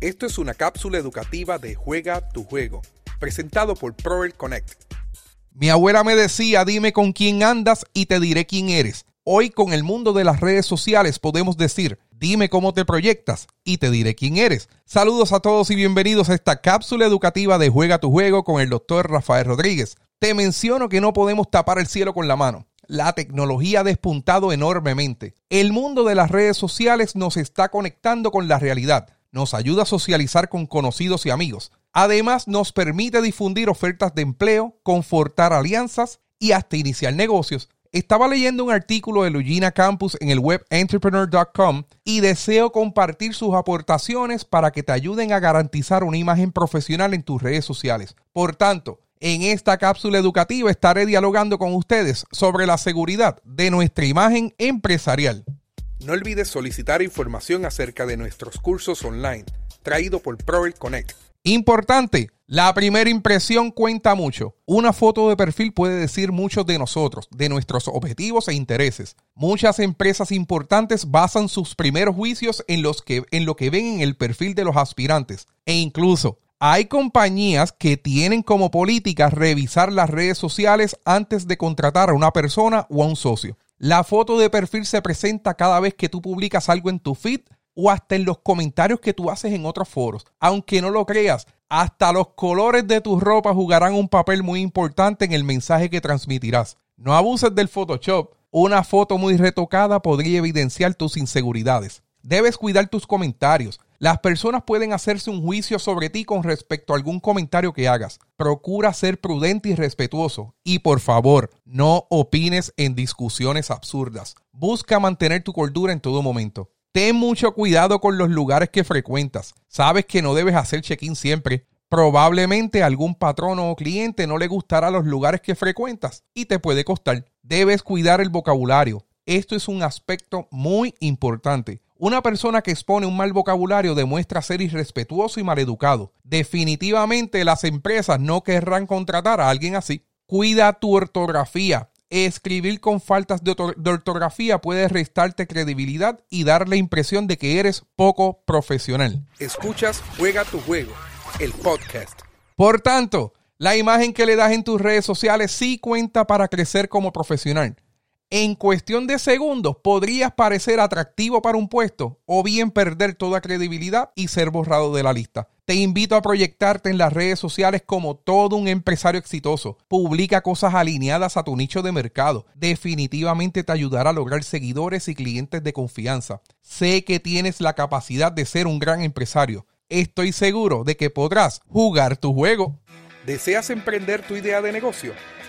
Esto es una cápsula educativa de Juega tu Juego, presentado por Proel Connect. Mi abuela me decía, dime con quién andas y te diré quién eres. Hoy con el mundo de las redes sociales podemos decir, dime cómo te proyectas y te diré quién eres. Saludos a todos y bienvenidos a esta cápsula educativa de Juega tu Juego con el doctor Rafael Rodríguez. Te menciono que no podemos tapar el cielo con la mano. La tecnología ha despuntado enormemente. El mundo de las redes sociales nos está conectando con la realidad nos ayuda a socializar con conocidos y amigos. Además, nos permite difundir ofertas de empleo, confortar alianzas y hasta iniciar negocios. Estaba leyendo un artículo de Lugina Campus en el web entrepreneur.com y deseo compartir sus aportaciones para que te ayuden a garantizar una imagen profesional en tus redes sociales. Por tanto, en esta cápsula educativa estaré dialogando con ustedes sobre la seguridad de nuestra imagen empresarial. No olvides solicitar información acerca de nuestros cursos online, traído por Proel Connect. Importante, la primera impresión cuenta mucho. Una foto de perfil puede decir mucho de nosotros, de nuestros objetivos e intereses. Muchas empresas importantes basan sus primeros juicios en, en lo que ven en el perfil de los aspirantes. E incluso hay compañías que tienen como política revisar las redes sociales antes de contratar a una persona o a un socio. La foto de perfil se presenta cada vez que tú publicas algo en tu feed o hasta en los comentarios que tú haces en otros foros. Aunque no lo creas, hasta los colores de tu ropa jugarán un papel muy importante en el mensaje que transmitirás. No abuses del Photoshop. Una foto muy retocada podría evidenciar tus inseguridades. Debes cuidar tus comentarios. Las personas pueden hacerse un juicio sobre ti con respecto a algún comentario que hagas. Procura ser prudente y respetuoso. Y por favor, no opines en discusiones absurdas. Busca mantener tu cordura en todo momento. Ten mucho cuidado con los lugares que frecuentas. Sabes que no debes hacer check-in siempre. Probablemente algún patrono o cliente no le gustará los lugares que frecuentas y te puede costar. Debes cuidar el vocabulario. Esto es un aspecto muy importante. Una persona que expone un mal vocabulario demuestra ser irrespetuoso y maleducado. Definitivamente las empresas no querrán contratar a alguien así. Cuida tu ortografía. Escribir con faltas de, ortografía puede restarte credibilidad y dar la impresión de que eres poco profesional. Escuchas Juega tu juego, el podcast. Por tanto, la imagen que le das en tus redes sociales sí cuenta para crecer como profesional en cuestión de segundos podrías parecer atractivo para un puesto o bien perder toda credibilidad y ser borrado de la lista. Te invito a proyectarte en las redes sociales como todo un empresario exitoso. Publica cosas alineadas a tu nicho de mercado. Definitivamente te ayudará a lograr seguidores y clientes de confianza. Sé que tienes la capacidad de ser un gran empresario. Estoy seguro de que podrás jugar tu juego. ¿Deseas emprender tu idea de negocio?